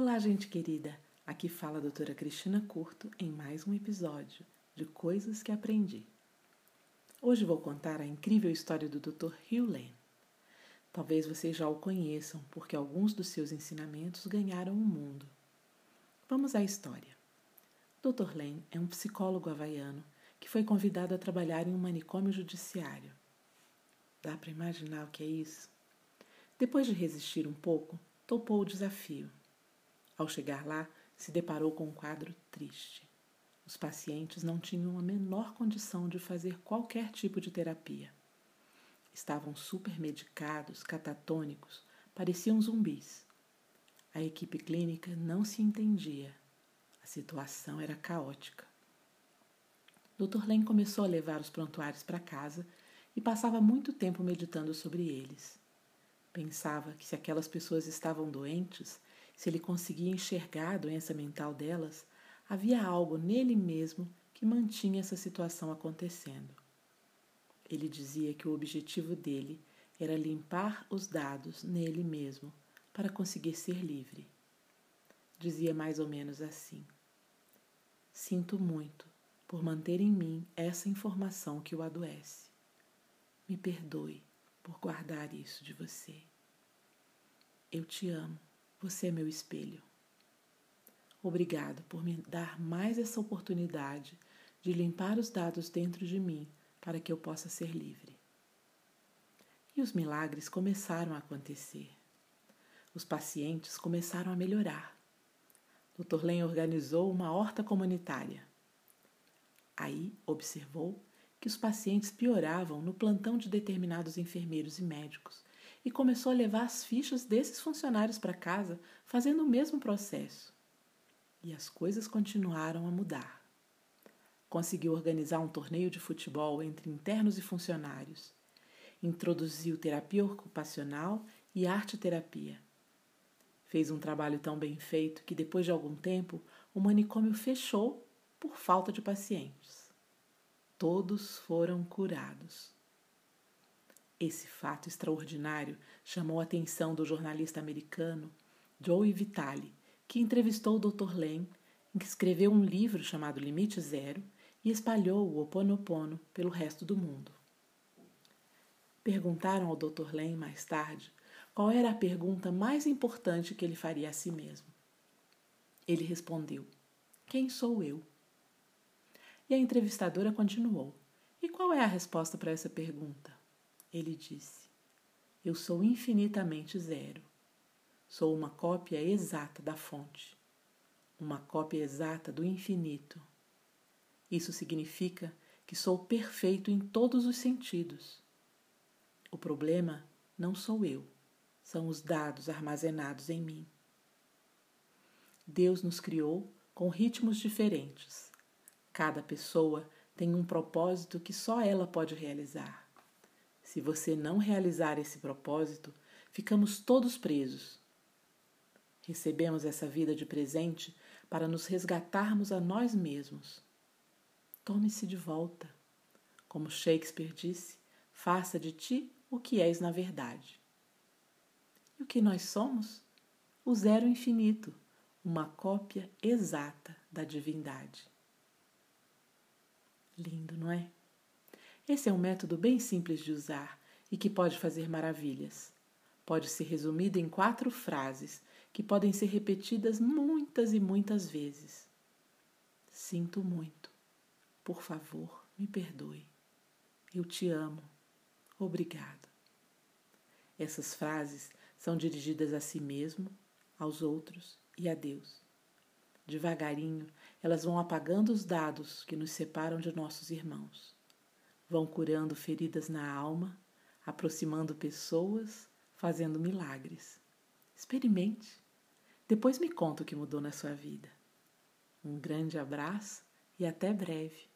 Olá, gente querida! Aqui fala a doutora Cristina Curto em mais um episódio de Coisas que Aprendi. Hoje vou contar a incrível história do Dr. Hugh Lane. Talvez vocês já o conheçam, porque alguns dos seus ensinamentos ganharam o mundo. Vamos à história. Dr. Lane é um psicólogo havaiano que foi convidado a trabalhar em um manicômio judiciário. Dá para imaginar o que é isso? Depois de resistir um pouco, topou o desafio. Ao chegar lá, se deparou com um quadro triste. Os pacientes não tinham a menor condição de fazer qualquer tipo de terapia. Estavam supermedicados, catatônicos, pareciam zumbis. A equipe clínica não se entendia. A situação era caótica. Dr. Len começou a levar os prontuários para casa e passava muito tempo meditando sobre eles. Pensava que se aquelas pessoas estavam doentes, se ele conseguia enxergar a doença mental delas, havia algo nele mesmo que mantinha essa situação acontecendo. Ele dizia que o objetivo dele era limpar os dados nele mesmo para conseguir ser livre. Dizia mais ou menos assim: Sinto muito por manter em mim essa informação que o adoece. Me perdoe por guardar isso de você. Eu te amo, você é meu espelho. Obrigado por me dar mais essa oportunidade de limpar os dados dentro de mim para que eu possa ser livre. E os milagres começaram a acontecer. Os pacientes começaram a melhorar. Dr. Len organizou uma horta comunitária. Aí observou que os pacientes pioravam no plantão de determinados enfermeiros e médicos e começou a levar as fichas desses funcionários para casa, fazendo o mesmo processo. E as coisas continuaram a mudar. Conseguiu organizar um torneio de futebol entre internos e funcionários. Introduziu terapia ocupacional e arte-terapia. Fez um trabalho tão bem feito que, depois de algum tempo, o manicômio fechou por falta de pacientes. Todos foram curados. Esse fato extraordinário chamou a atenção do jornalista americano Joey Vitale, que entrevistou o Dr. Len, que escreveu um livro chamado Limite Zero e espalhou o Oponopono pelo resto do mundo. Perguntaram ao Dr. Len mais tarde qual era a pergunta mais importante que ele faria a si mesmo. Ele respondeu: Quem sou eu? E a entrevistadora continuou: E qual é a resposta para essa pergunta? Ele disse: Eu sou infinitamente zero. Sou uma cópia exata da fonte, uma cópia exata do infinito. Isso significa que sou perfeito em todos os sentidos. O problema não sou eu, são os dados armazenados em mim. Deus nos criou com ritmos diferentes. Cada pessoa tem um propósito que só ela pode realizar. Se você não realizar esse propósito, ficamos todos presos. Recebemos essa vida de presente para nos resgatarmos a nós mesmos. Tome-se de volta. Como Shakespeare disse, faça de ti o que és na verdade. E o que nós somos? O zero infinito, uma cópia exata da divindade. Lindo, não é? Esse é um método bem simples de usar e que pode fazer maravilhas. Pode ser resumido em quatro frases que podem ser repetidas muitas e muitas vezes. Sinto muito. Por favor, me perdoe. Eu te amo. Obrigado. Essas frases são dirigidas a si mesmo, aos outros e a Deus. Devagarinho, elas vão apagando os dados que nos separam de nossos irmãos. Vão curando feridas na alma, aproximando pessoas, fazendo milagres. Experimente. Depois me conta o que mudou na sua vida. Um grande abraço e até breve.